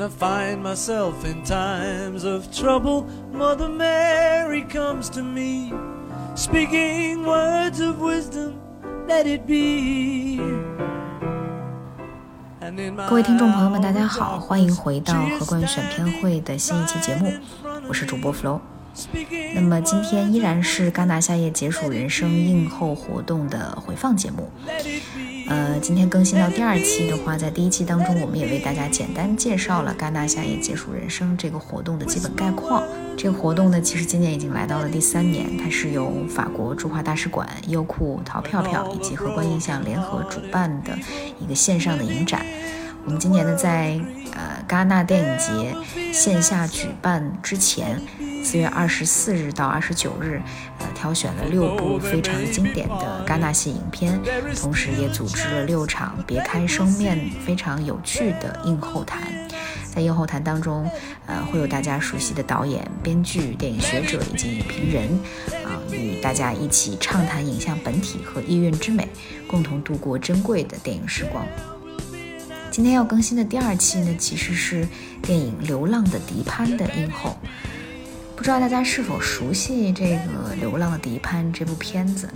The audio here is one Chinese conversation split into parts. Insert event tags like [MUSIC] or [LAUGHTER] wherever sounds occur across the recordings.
When I find myself in times of trouble, Mother Mary comes to me, speaking words of wisdom, let it be. 各位听众朋友们，大家好，欢迎回到荷官选片会的新一期节目，我是主播 Flo。那么今天依然是戛纳夏夜解暑人生映后活动的回放节目。呃，今天更新到第二期的话，在第一期当中，我们也为大家简单介绍了戛纳夏夜结束人生这个活动的基本概况。这个活动呢，其实今年已经来到了第三年，它是由法国驻华大使馆、优酷、淘票票以及荷官印象联合主办的一个线上的影展。我们今年呢，在呃戛纳电影节线下举办之前。四月二十四日到二十九日，呃，挑选了六部非常经典的戛纳系影片，同时也组织了六场别开生面、非常有趣的映后谈。在映后谈当中，呃，会有大家熟悉的导演、编剧、电影学者以及影评人，啊，与大家一起畅谈影像本体和意蕴之美，共同度过珍贵的电影时光。今天要更新的第二期呢，其实是电影《流浪的迪潘》的映后。不知道大家是否熟悉这个《流浪的迪潘》这部片子？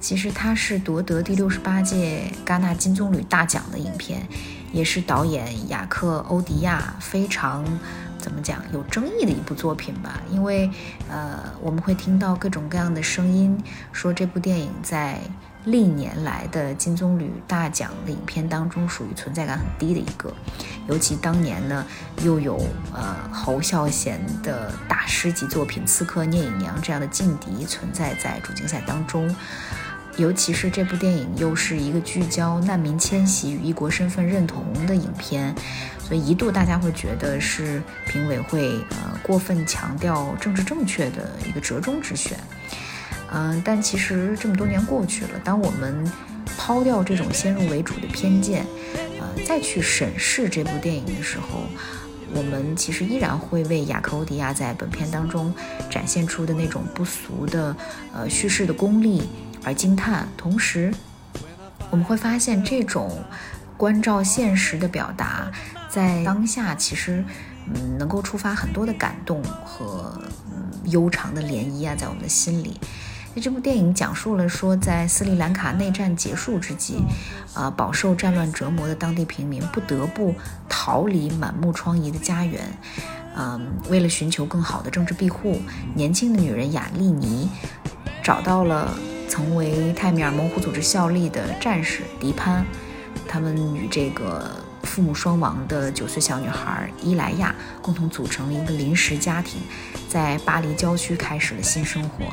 其实它是夺得第六十八届戛纳金棕榈大奖的影片，也是导演雅克·欧迪亚非常怎么讲有争议的一部作品吧。因为呃，我们会听到各种各样的声音，说这部电影在。历年来的金棕榈大奖的影片当中，属于存在感很低的一个。尤其当年呢，又有呃侯孝贤的大师级作品《刺客聂隐娘》这样的劲敌存在在主竞赛当中。尤其是这部电影又是一个聚焦难民迁徙与异国身份认同的影片，所以一度大家会觉得是评委会呃过分强调政治正确的一个折中之选。嗯，但其实这么多年过去了，当我们抛掉这种先入为主的偏见，呃，再去审视这部电影的时候，我们其实依然会为雅克欧迪亚在本片当中展现出的那种不俗的呃叙事的功力而惊叹。同时，我们会发现这种关照现实的表达，在当下其实嗯能够触发很多的感动和嗯悠长的涟漪啊，在我们的心里。那这部电影讲述了说，在斯里兰卡内战结束之际，呃，饱受战乱折磨的当地平民不得不逃离满目疮痍的家园。嗯，为了寻求更好的政治庇护，年轻的女人雅丽尼找到了曾为泰米尔模糊组织效力的战士迪潘，他们与这个父母双亡的九岁小女孩伊莱亚共同组成了一个临时家庭，在巴黎郊区开始了新生活。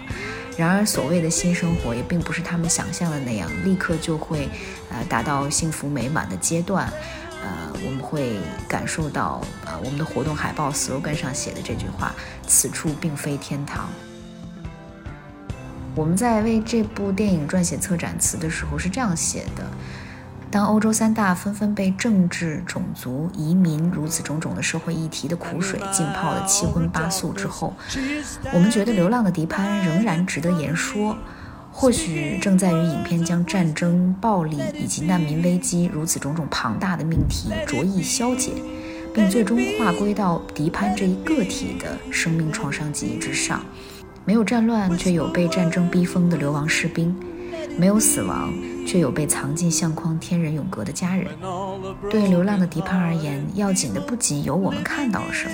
然而，所谓的新生活也并不是他们想象的那样，立刻就会，呃，达到幸福美满的阶段。呃，我们会感受到，呃，我们的活动海报 slogan 上写的这句话：“此处并非天堂。”我们在为这部电影撰写策展词的时候是这样写的。当欧洲三大纷纷被政治、种族、移民如此种种的社会议题的苦水浸泡了七荤八素之后，我们觉得《流浪的迪潘》仍然值得言说。或许正在于影片将战争、暴力以及难民危机如此种种庞大的命题着意消解，并最终划归到迪潘这一个体的生命创伤记忆之上。没有战乱，却有被战争逼疯的流亡士兵。没有死亡，却有被藏进相框天人永隔的家人。对流浪的迪潘而言，要紧的不仅有我们看到了什么，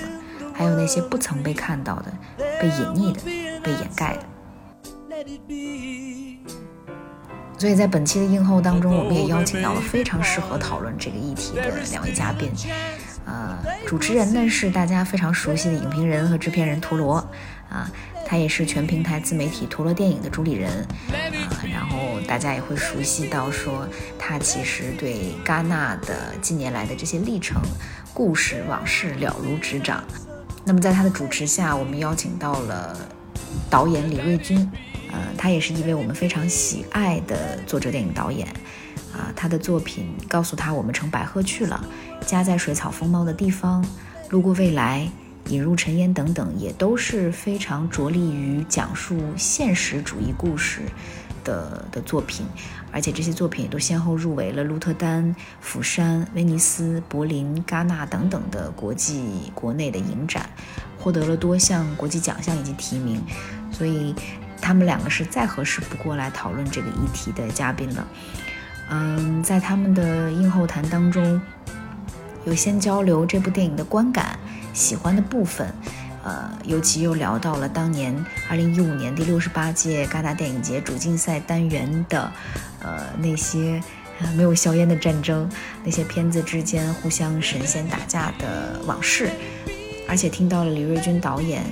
还有那些不曾被看到的、被隐匿的、被掩盖的。所以在本期的映后当中，我们也邀请到了非常适合讨论这个议题的两位嘉宾。呃，主持人呢是大家非常熟悉的影评人和制片人陀螺，啊。他也是全平台自媒体陀螺电影的主理人，啊，然后大家也会熟悉到说，他其实对戛纳的近年来的这些历程、故事、往事了如指掌。那么在他的主持下，我们邀请到了导演李瑞军，呃，他也是一位我们非常喜爱的作者电影导演。啊，他的作品告诉他我们乘白鹤去了，家在水草丰茂的地方，路过未来。引入尘烟等等，也都是非常着力于讲述现实主义故事的的作品，而且这些作品也都先后入围了鹿特丹、釜山、威尼斯、柏林、戛纳等等的国际、国内的影展，获得了多项国际奖项以及提名，所以他们两个是再合适不过来讨论这个议题的嘉宾了。嗯，在他们的映后谈当中，有先交流这部电影的观感。喜欢的部分，呃，尤其又聊到了当年二零一五年第六十八届戛纳电影节主竞赛单元的，呃，那些没有硝烟的战争，那些片子之间互相神仙打架的往事，而且听到了李瑞军导演，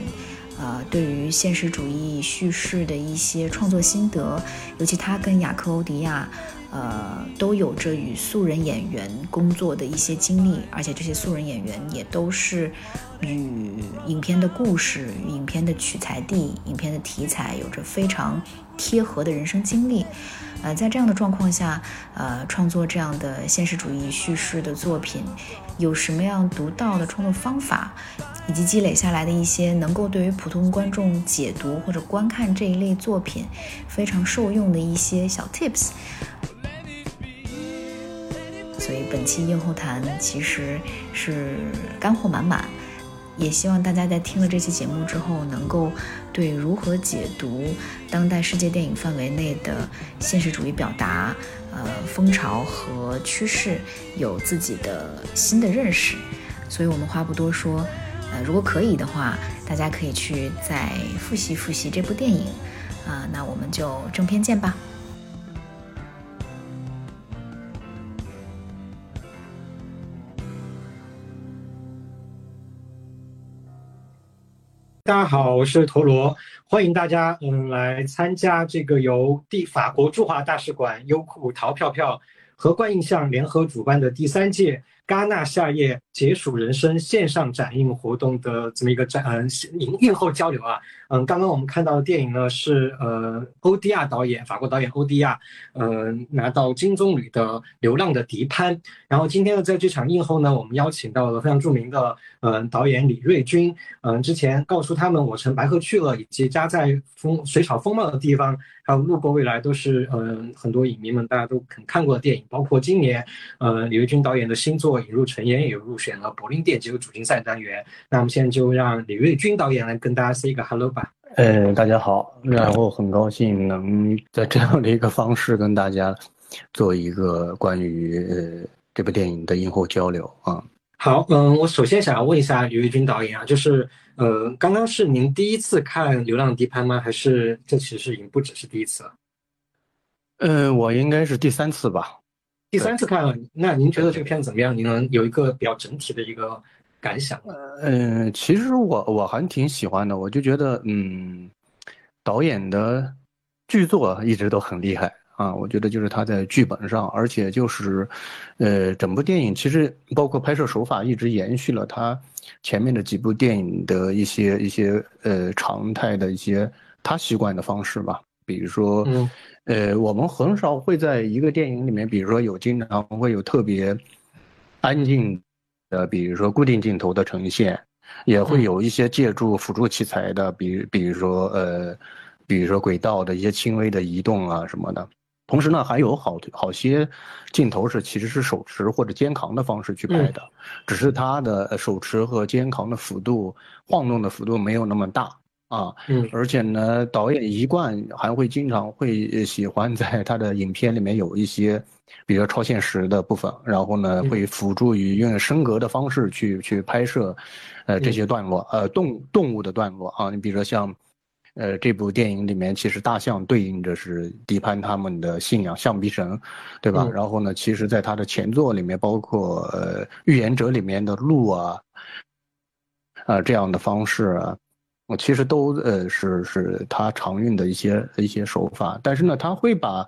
呃，对于现实主义叙事的一些创作心得，尤其他跟雅克欧迪亚。呃，都有着与素人演员工作的一些经历，而且这些素人演员也都是与影片的故事、影片的取材地、影片的题材有着非常贴合的人生经历。呃，在这样的状况下，呃，创作这样的现实主义叙事的作品，有什么样独到的创作方法，以及积累下来的一些能够对于普通观众解读或者观看这一类作品非常受用的一些小 tips。所以本期硬后谈其实是干货满满，也希望大家在听了这期节目之后，能够对如何解读当代世界电影范围内的现实主义表达、呃风潮和趋势有自己的新的认识。所以我们话不多说，呃，如果可以的话，大家可以去再复习复习这部电影，啊，那我们就正片见吧。大家好，我是陀螺，欢迎大家嗯来参加这个由第法国驻华大使馆、优酷淘票票和观印象联合主办的第三届。戛纳夏夜解暑人生线上展映活动的这么一个展，嗯，映映后交流啊，嗯，刚刚我们看到的电影呢是呃欧迪亚导演，法国导演欧迪亚，呃拿到金棕榈的《流浪的迪潘》，然后今天呢在这场映后呢，我们邀请到了非常著名的嗯导演李瑞军，嗯，之前告诉他们我乘白鹤去了，以及家在风水草丰茂的地方。还有路过未来都是嗯很多影迷们大家都肯看过的电影，包括今年呃李维军导演的新作《引入陈妍》也入选了柏林电影节主竞赛单元。那我们现在就让李瑞军导演来跟大家 say 一个 hello 吧。呃，大家好，然后很高兴能在这样的一个方式跟大家做一个关于呃这部电影的映后交流啊。好，嗯，我首先想要问一下李瑞军导演啊，就是。呃，刚刚是您第一次看《流浪地潘》吗？还是这其实已经不只是第一次了？呃，我应该是第三次吧。第三次看了，那您觉得这个片子怎么样？您能有一个比较整体的一个感想？嗯，其实我我还挺喜欢的，我就觉得，嗯，导演的剧作一直都很厉害。啊，我觉得就是他在剧本上，而且就是，呃，整部电影其实包括拍摄手法一直延续了他前面的几部电影的一些一些呃常态的一些他习惯的方式吧。比如说，呃，我们很少会在一个电影里面，比如说有经常会有特别安静的，比如说固定镜头的呈现，也会有一些借助辅助器材的，比比如说呃，比如说轨道的一些轻微的移动啊什么的。同时呢，还有好好些镜头是其实是手持或者肩扛的方式去拍的，只是它的手持和肩扛的幅度晃动的幅度没有那么大啊。嗯，而且呢，导演一贯还会经常会喜欢在 [LAUGHS] 他的影片里面有一些比较超现实的部分，然后呢会辅助于用升格的方式去去拍摄，呃这些段落，呃动动物的段落啊。你比如说像。呃，这部电影里面其实大象对应着是迪潘他们的信仰象鼻神，对吧？然后呢，其实在他的前作里面，包括呃《预言者》里面的鹿啊，啊这样的方式啊，其实都呃是是他常用的一些一些手法，但是呢，他会把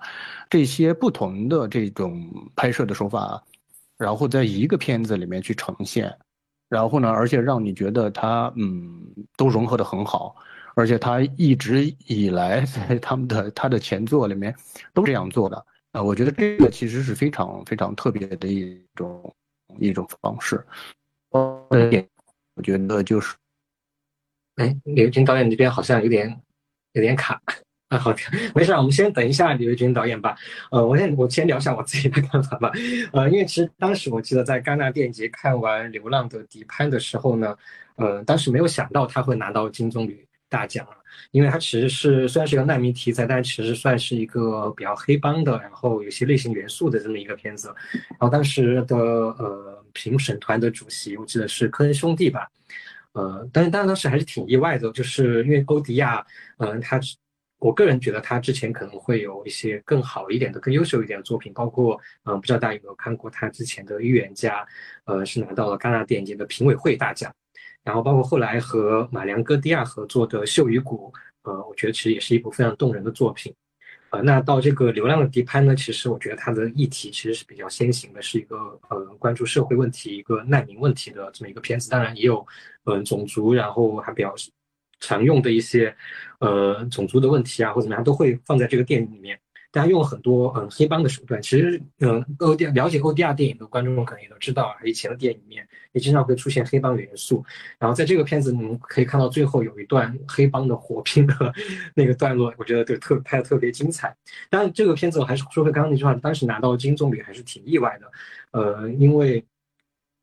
这些不同的这种拍摄的手法，然后在一个片子里面去呈现，然后呢，而且让你觉得他嗯都融合的很好，而且他一直以来 [LAUGHS] 在他们的他的前作里面都这样做的。啊，我觉得这个其实是非常非常特别的一种一种方式，呃，我觉得就是。哎，李维军导演这边好像有点有点卡啊，好的，没事，我们先等一下李维军导演吧。呃，我先我先聊一下我自己的看法吧。呃，因为其实当时我记得在戛纳电影节看完《流浪的迪潘》的时候呢，呃，当时没有想到他会拿到金棕榈大奖啊，因为他其实是虽然是一个难民题材，但其实算是一个比较黑帮的，然后有些类型元素的这么一个片子。然后当时的呃评审团的主席，我记得是科恩兄弟吧。呃，但是当然当时还是挺意外的，就是因为欧迪亚，嗯，他，我个人觉得他之前可能会有一些更好一点的、更优秀一点的作品，包括，嗯，不知道大家有没有看过他之前的《预言家》，呃，是拿到了戛纳电影节的评委会大奖，然后包括后来和马良戈迪亚合作的《秀与谷》，呃，我觉得其实也是一部非常动人的作品。那到这个流量的地潘呢？其实我觉得它的议题其实是比较先行的，是一个呃关注社会问题、一个难民问题的这么一个片子。当然也有嗯种族，然后还比较常用的一些呃种族的问题啊，或怎么样，都会放在这个电影里面。大家用了很多嗯黑帮的手段，其实嗯欧电了解欧迪亚电影的观众可能也都知道啊，以前的电影里面也经常会出现黑帮元素。然后在这个片子你们可以看到最后有一段黑帮的火拼的 [LAUGHS] 那个段落，我觉得就特拍的特别精彩。当然这个片子我还是说回刚刚那句话，当时拿到金棕榈还是挺意外的，呃，因为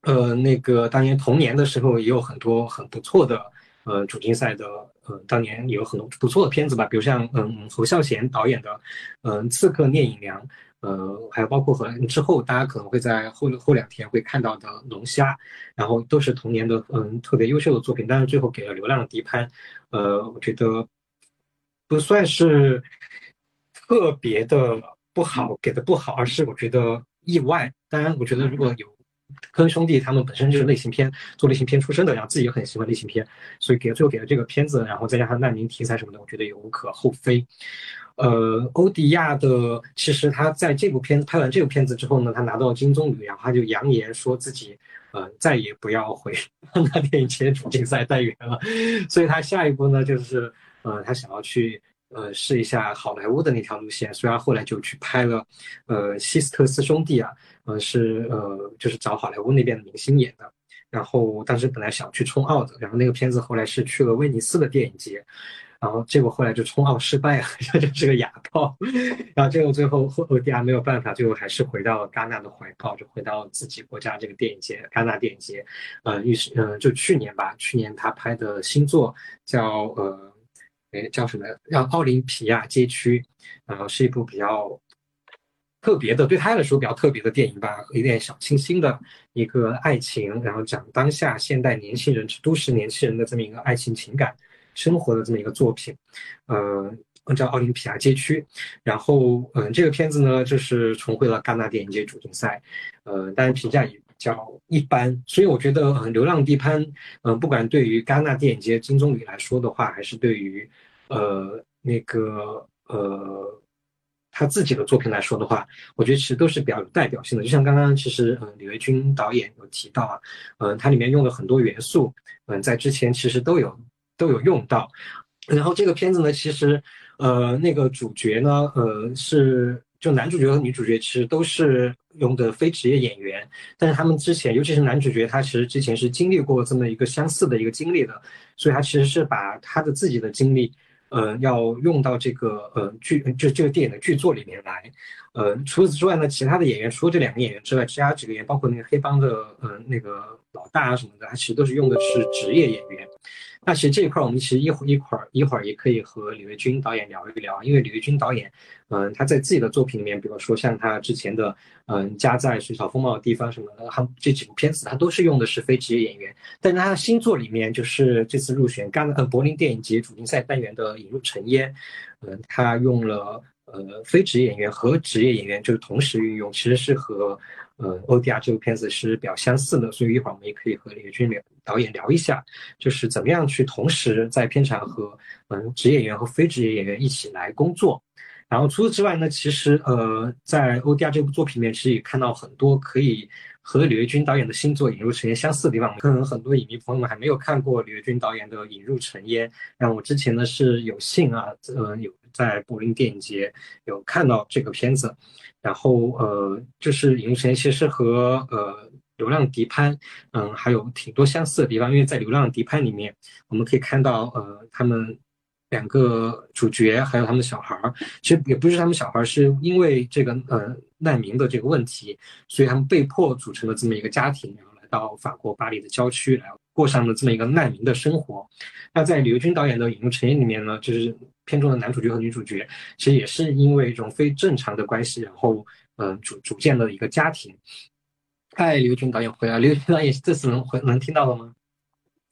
呃那个当年童年的时候也有很多很不错的呃主竞赛的。呃，当年有很多不错的片子吧，比如像嗯侯孝贤导演的嗯《刺客聂隐娘》，呃，还有包括和之后大家可能会在后后两天会看到的《龙虾》，然后都是童年的嗯特别优秀的作品，但是最后给了《流浪的迪潘》，呃，我觉得不算是特别的不好，给的不好，而是我觉得意外。当然，我觉得如果有。科恩兄弟他们本身就是类型片做类型片出身的，然后自己也很喜欢类型片，所以给最后给了这个片子，然后再加上难民题材什么的，我觉得也无可厚非。呃，欧迪亚的其实他在这部片拍完这部片子之后呢，他拿到金棕榈，然后他就扬言说自己呃再也不要回 [LAUGHS] 那电影节主竞赛单元了，所以他下一步呢就是呃他想要去。呃，试一下好莱坞的那条路线，所以后来就去拍了，呃，希斯特斯兄弟啊，呃，是呃，就是找好莱坞那边的明星演的。然后当时本来想去冲奥的，然后那个片子后来是去了威尼斯的电影节，然后结果后来就冲奥失败了，[LAUGHS] 就是个哑炮。然后结果最后后欧迪亚没有办法，最后还是回到了戛纳的怀抱，就回到自己国家这个电影节，戛纳电影节。呃，于是呃，就去年吧，去年他拍的新作叫呃。哎，叫什么？叫《奥林匹亚街区》，然后是一部比较特别的，对他来说比较特别的电影吧，有点小清新的一个爱情，然后讲当下现代年轻人、都市年轻人的这么一个爱情情感生活的这么一个作品。呃，叫《奥林匹亚街区》，然后嗯，这个片子呢，就是重回了戛纳电影节主竞赛，呃，但是评价也比。较一般，所以我觉得，嗯，《流浪地潘》，嗯，不管对于戛纳电影节金棕榈来说的话，还是对于，呃，那个，呃，他自己的作品来说的话，我觉得其实都是比较有代表性的。就像刚刚其实，嗯，李维军导演有提到啊，嗯，它里面用了很多元素，嗯，在之前其实都有都有用到。然后这个片子呢，其实，呃，那个主角呢，呃，是。就男主角和女主角其实都是用的非职业演员，但是他们之前，尤其是男主角，他其实之前是经历过这么一个相似的一个经历的，所以他其实是把他的自己的经历，呃，要用到这个呃剧就这个电影的剧作里面来。呃，除此之外呢，其他的演员除了这两个演员之外，其他几个演员，包括那个黑帮的呃那个老大啊什么的，他其实都是用的是职业演员。那其实这一块儿，我们其实一会一会儿一会儿也可以和李维军导演聊一聊，因为李维军导演，嗯，他在自己的作品里面，比如说像他之前的，嗯，家在水草丰茂的地方什么的，他这几部片子他都是用的是非职业演员。但是他的新作里面，就是这次入选戛呃柏林电影节主竞赛单元的《引入尘烟》，嗯，他用了呃非职业演员和职业演员就是同时运用，其实是和呃欧迪亚这部片子是比较相似的，所以一会儿我们也可以和李维军聊导演聊一下，就是怎么样去同时在片场和嗯职业演员和非职业演员一起来工作。然后除此之外呢，其实呃，在欧迪亚这部作品里面，其实也看到很多可以和李维军导演的新作《引入尘烟》相似的地方。可能很多影迷朋友们还没有看过李维军导演的《引入尘烟》，然后我之前呢是有幸啊，呃，有在柏林电影节有看到这个片子。然后呃，就是《引入尘烟》其实和呃《流浪迪潘》嗯还有挺多相似的地方，因为在《流浪迪潘》里面，我们可以看到呃他们。两个主角还有他们的小孩儿，其实也不是他们小孩儿，是因为这个呃难民的这个问题，所以他们被迫组成了这么一个家庭，然后来到法国巴黎的郊区来过上了这么一个难民的生活。那在刘军导演的《引入尘烟》里面呢，就是片中的男主角和女主角，其实也是因为一种非正常的关系，然后嗯组组建了一个家庭。嗨，刘军导演回来，刘军导演这次能回能听到了吗？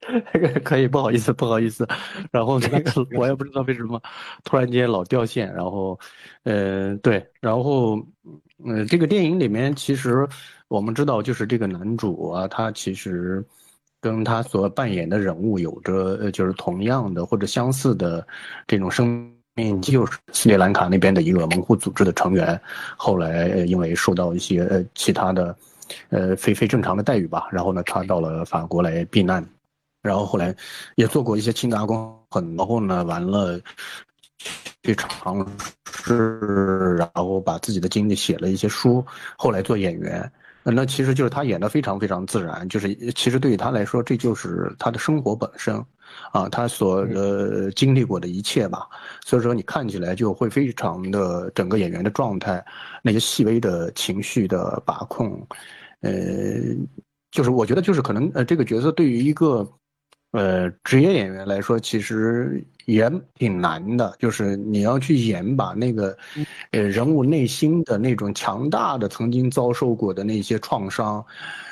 [LAUGHS] 可以，不好意思，不好意思。然后那个我也不知道为什么突然间老掉线。然后，呃，对，然后，嗯，这个电影里面其实我们知道，就是这个男主啊，他其实跟他所扮演的人物有着呃，就是同样的或者相似的这种生命，就是斯里兰卡那边的一个门户组织的成员。后来因为受到一些呃其他的呃非非正常的待遇吧，然后呢，他到了法国来避难。然后后来也做过一些清杂工，很然后呢，完了去尝试，然后把自己的经历写了一些书，后来做演员。那其实就是他演的非常非常自然，就是其实对于他来说，这就是他的生活本身啊，他所呃经历过的一切吧。所以说你看起来就会非常的整个演员的状态，那些细微的情绪的把控，呃，就是我觉得就是可能呃这个角色对于一个。呃，职业演员来说，其实也挺难的，就是你要去演把那个，呃，人物内心的那种强大的、曾经遭受过的那些创伤，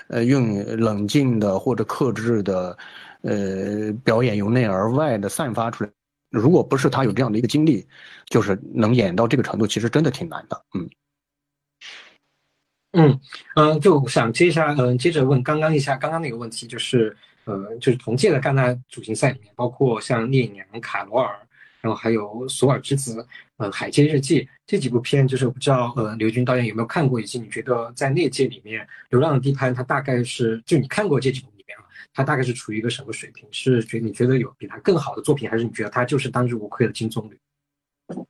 呃，用冷静的或者克制的，呃，表演由内而外的散发出来。如果不是他有这样的一个经历，就是能演到这个程度，其实真的挺难的。嗯，嗯嗯，就想接一下，嗯，接着问刚刚一下刚刚那个问题，就是。呃，就是同届的戛纳主竞赛里面，包括像《聂隐娘》《卡罗尔》，然后还有《索尔之子》呃，《海街日记》这几部片，就是我不知道呃刘军导演有没有看过，以及你觉得在那届里面，《流浪的地盘》它大概是就你看过这几部，它大概是处于一个什么水平？是觉你觉得有比它更好的作品，还是你觉得它就是当之无愧的金棕榈？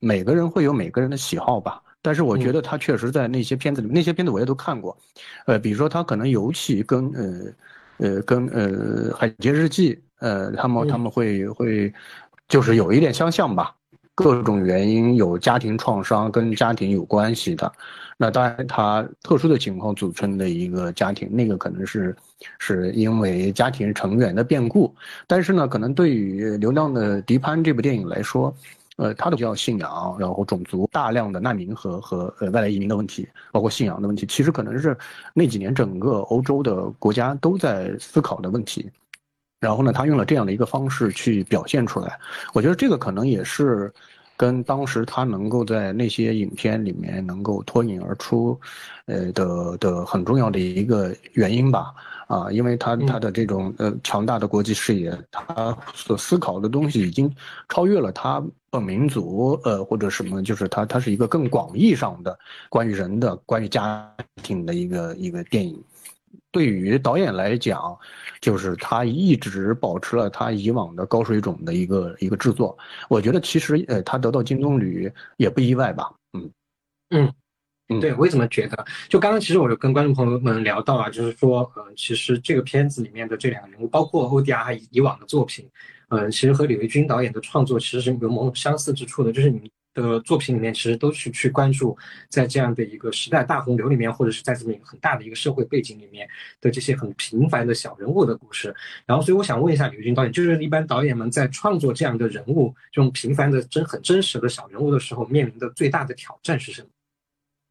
每个人会有每个人的喜好吧，但是我觉得他确实在那些片子里，那些片子我也都看过，呃，比如说他可能尤其跟呃。呃，跟呃《海街日记》呃，他们他们会会，就是有一点相像吧。各种原因有家庭创伤，跟家庭有关系的。那当然，他特殊的情况组成的一个家庭，那个可能是是因为家庭成员的变故。但是呢，可能对于《流浪的迪潘》这部电影来说。呃，他的叫信仰，然后种族大量的难民和和呃外来移民的问题，包括信仰的问题，其实可能是那几年整个欧洲的国家都在思考的问题。然后呢，他用了这样的一个方式去表现出来，我觉得这个可能也是跟当时他能够在那些影片里面能够脱颖而出，呃的的很重要的一个原因吧。啊，因为他他的这种呃强大的国际视野，他所思考的东西已经超越了他本民族呃或者什么，就是他他是一个更广义上的关于人的、关于家庭的一个一个电影。对于导演来讲，就是他一直保持了他以往的高水准的一个一个制作。我觉得其实呃他得到金棕榈也不意外吧。嗯嗯。嗯，对我也这么觉得。就刚刚其实我有跟观众朋友们聊到啊，就是说，呃，其实这个片子里面的这两个人物，包括欧迪亚以往的作品，嗯，其实和李维军导演的创作其实是有某种相似之处的。就是你的作品里面其实都去去关注在这样的一个时代大洪流里面，或者是在这么一个很大的一个社会背景里面的这些很平凡的小人物的故事。然后，所以我想问一下刘军导演，就是一般导演们在创作这样的人物，这种平凡的真很真实的小人物的时候，面临的最大的挑战是什么？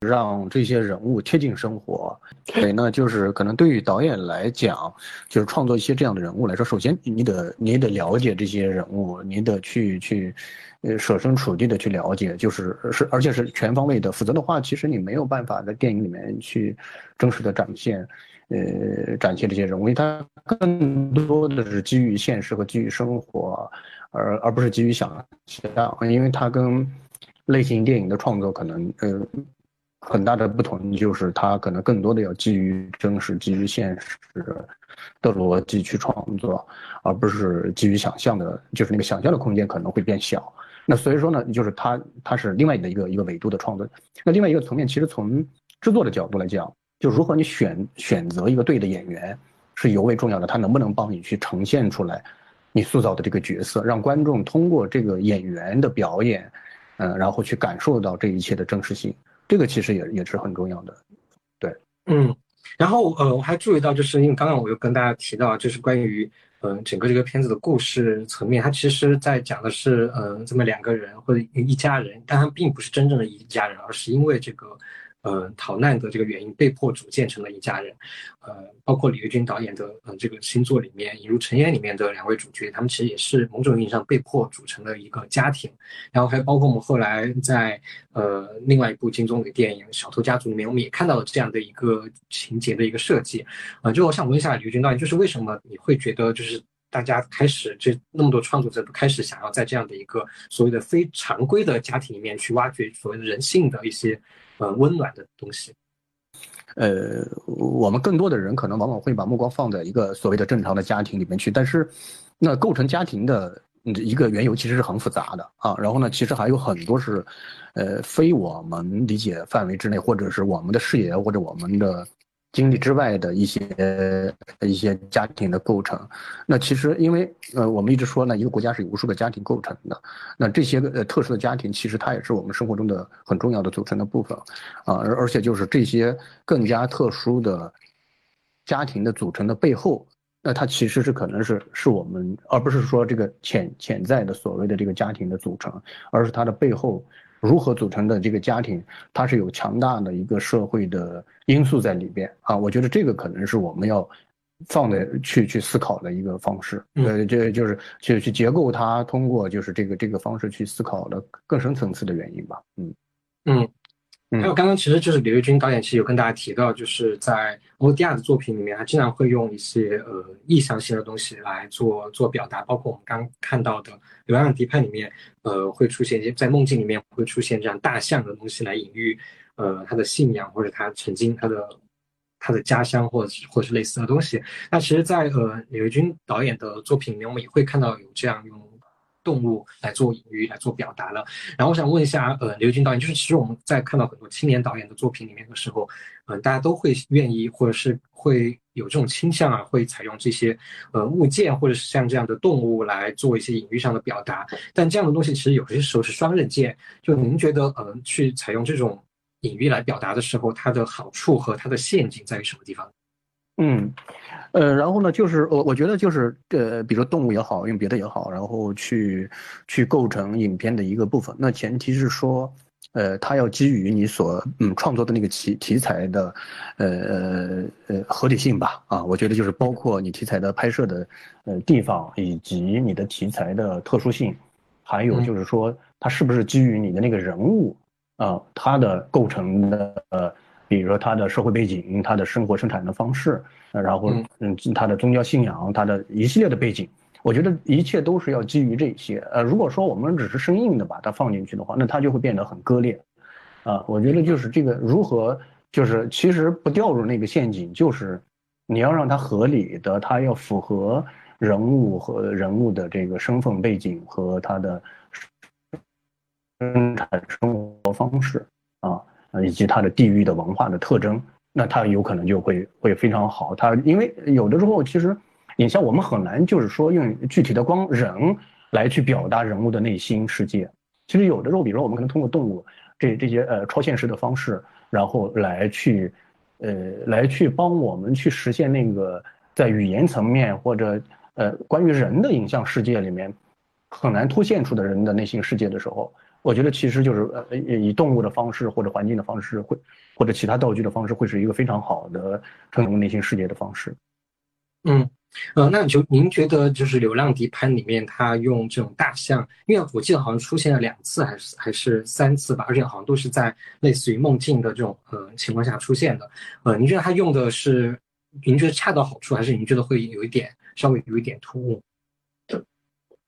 让这些人物贴近生活。所以呢，就是可能对于导演来讲，就是创作一些这样的人物来说，首先你得你得了解这些人物，你得去去，呃，设身处地的去了解，就是是而且是全方位的，否则的话，其实你没有办法在电影里面去真实的展现。呃，展现这些人物，因为它更多的是基于现实和基于生活，而而不是基于想象。因为它跟类型电影的创作可能呃很大的不同，就是它可能更多的要基于真实、基于现实的逻辑去创作，而不是基于想象的，就是那个想象的空间可能会变小。那所以说呢，就是它它是另外的一个一个维度的创作。那另外一个层面，其实从制作的角度来讲。就如何你选选择一个对的演员，是尤为重要的。他能不能帮你去呈现出来，你塑造的这个角色，让观众通过这个演员的表演，嗯，然后去感受到这一切的真实性。这个其实也也是很重要的。对，嗯，然后呃，我还注意到，就是因为刚刚我又跟大家提到，就是关于嗯整个这个片子的故事层面，它其实在讲的是嗯这么两个人或者一家人，但它并不是真正的一家人，而是因为这个。呃，逃难的这个原因，被迫组建成了一家人。呃，包括李玉军导演的呃这个新作里面，《引入尘烟》里面的两位主角，他们其实也是某种意义上被迫组成了一个家庭。然后还包括我们后来在呃另外一部金棕榈电影《小偷家族》里面，我们也看到了这样的一个情节的一个设计。呃，就我想问一下李玉军导演，就是为什么你会觉得就是大家开始这那么多创作者都开始想要在这样的一个所谓的非常规的家庭里面去挖掘所谓的人性的一些。呃，温暖的东西。呃，我们更多的人可能往往会把目光放在一个所谓的正常的家庭里面去，但是，那构成家庭的一个缘由其实是很复杂的啊。然后呢，其实还有很多是，呃，非我们理解范围之内，或者是我们的视野或者我们的。经历之外的一些一些家庭的构成，那其实因为呃我们一直说呢，一个国家是由无数个家庭构成的，那这些个呃特殊的家庭其实它也是我们生活中的很重要的组成的部分，啊而而且就是这些更加特殊的家庭的组成的背后，那它其实是可能是是我们而不是说这个潜潜在的所谓的这个家庭的组成，而是它的背后。如何组成的这个家庭，它是有强大的一个社会的因素在里边啊！我觉得这个可能是我们要放在去去思考的一个方式。呃，这就是去去结构它，通过就是这个这个方式去思考的更深层次的原因吧。嗯嗯。还有刚刚其实就是李瑞军导演其实有跟大家提到，就是在欧迪亚的作品里面，他经常会用一些呃意象性的东西来做做表达，包括我们刚看到的《流浪迪派》里面，呃会出现一些在梦境里面会出现这样大象的东西来隐喻，呃他的信仰或者他曾经他的他的家乡或者或者是类似的东西。那其实，在呃李瑞军导演的作品里面，我们也会看到有这样用。动物来做隐喻、来做表达了。然后我想问一下，呃，刘军导演，就是其实我们在看到很多青年导演的作品里面的时候，嗯，大家都会愿意或者是会有这种倾向啊，会采用这些呃物件或者是像这样的动物来做一些隐喻上的表达。但这样的东西其实有些时候是双刃剑。就您觉得，呃，去采用这种隐喻来表达的时候，它的好处和它的陷阱在于什么地方？嗯。呃，然后呢，就是我我觉得就是呃，比如说动物也好，用别的也好，然后去去构成影片的一个部分。那前提是说，呃，它要基于你所嗯创作的那个题题材的，呃呃呃合理性吧。啊，我觉得就是包括你题材的拍摄的呃地方，以及你的题材的特殊性，还有就是说它是不是基于你的那个人物啊，它的构成的呃。比如说他的社会背景，他的生活生产的方式，然后嗯，他的宗教信仰，他的一系列的背景，我觉得一切都是要基于这些。呃，如果说我们只是生硬的把它放进去的话，那它就会变得很割裂。啊，我觉得就是这个如何，就是其实不掉入那个陷阱，就是你要让它合理的，它要符合人物和人物的这个身份背景和他的生产生活方式啊。以及它的地域的文化的特征，那它有可能就会会非常好。它因为有的时候其实，你像我们很难就是说用具体的光人来去表达人物的内心世界。其实有的时候，比如说我们可能通过动物这这些呃超现实的方式，然后来去呃来去帮我们去实现那个在语言层面或者呃关于人的影像世界里面很难凸现出的人的内心世界的时候。我觉得其实就是呃以动物的方式或者环境的方式会或者其他道具的方式会是一个非常好的呈现内心世界的方式。嗯，呃，那就您觉得就是《流浪地潘》里面他用这种大象，因为我记得好像出现了两次还是还是三次吧，而且好像都是在类似于梦境的这种呃情况下出现的。呃，您觉得他用的是您觉得恰到好处，还是您觉得会有一点稍微有一点突兀？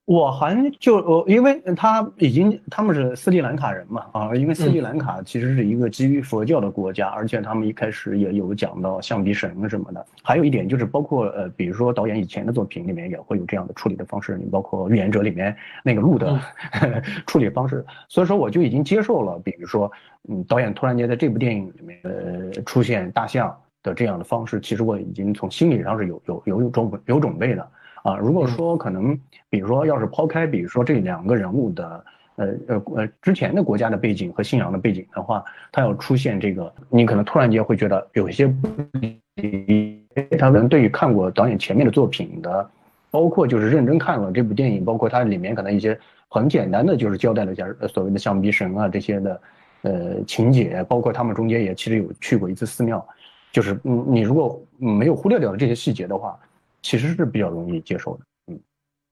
我还就呃，因为他已经他们是斯里兰卡人嘛啊，因为斯里兰卡其实是一个基于佛教的国家，而且他们一开始也有讲到象鼻神什么的。还有一点就是，包括呃，比如说导演以前的作品里面也会有这样的处理的方式，你包括《预言者》里面那个鹿的 [LAUGHS] 处理方式。所以说，我就已经接受了，比如说，嗯，导演突然间在这部电影里面呃出现大象的这样的方式，其实我已经从心理上是有有有有准有准备的。啊，如果说可能，比如说要是抛开，比如说这两个人物的，呃呃呃之前的国家的背景和信仰的背景的话，他要出现这个，你可能突然间会觉得有一些不理。他可能对于看过导演前面的作品的，包括就是认真看了这部电影，包括它里面可能一些很简单的就是交代了一下所谓的象鼻神啊这些的，呃情节，包括他们中间也其实有去过一次寺庙，就是嗯你如果没有忽略掉这些细节的话。其实是比较容易接受的，嗯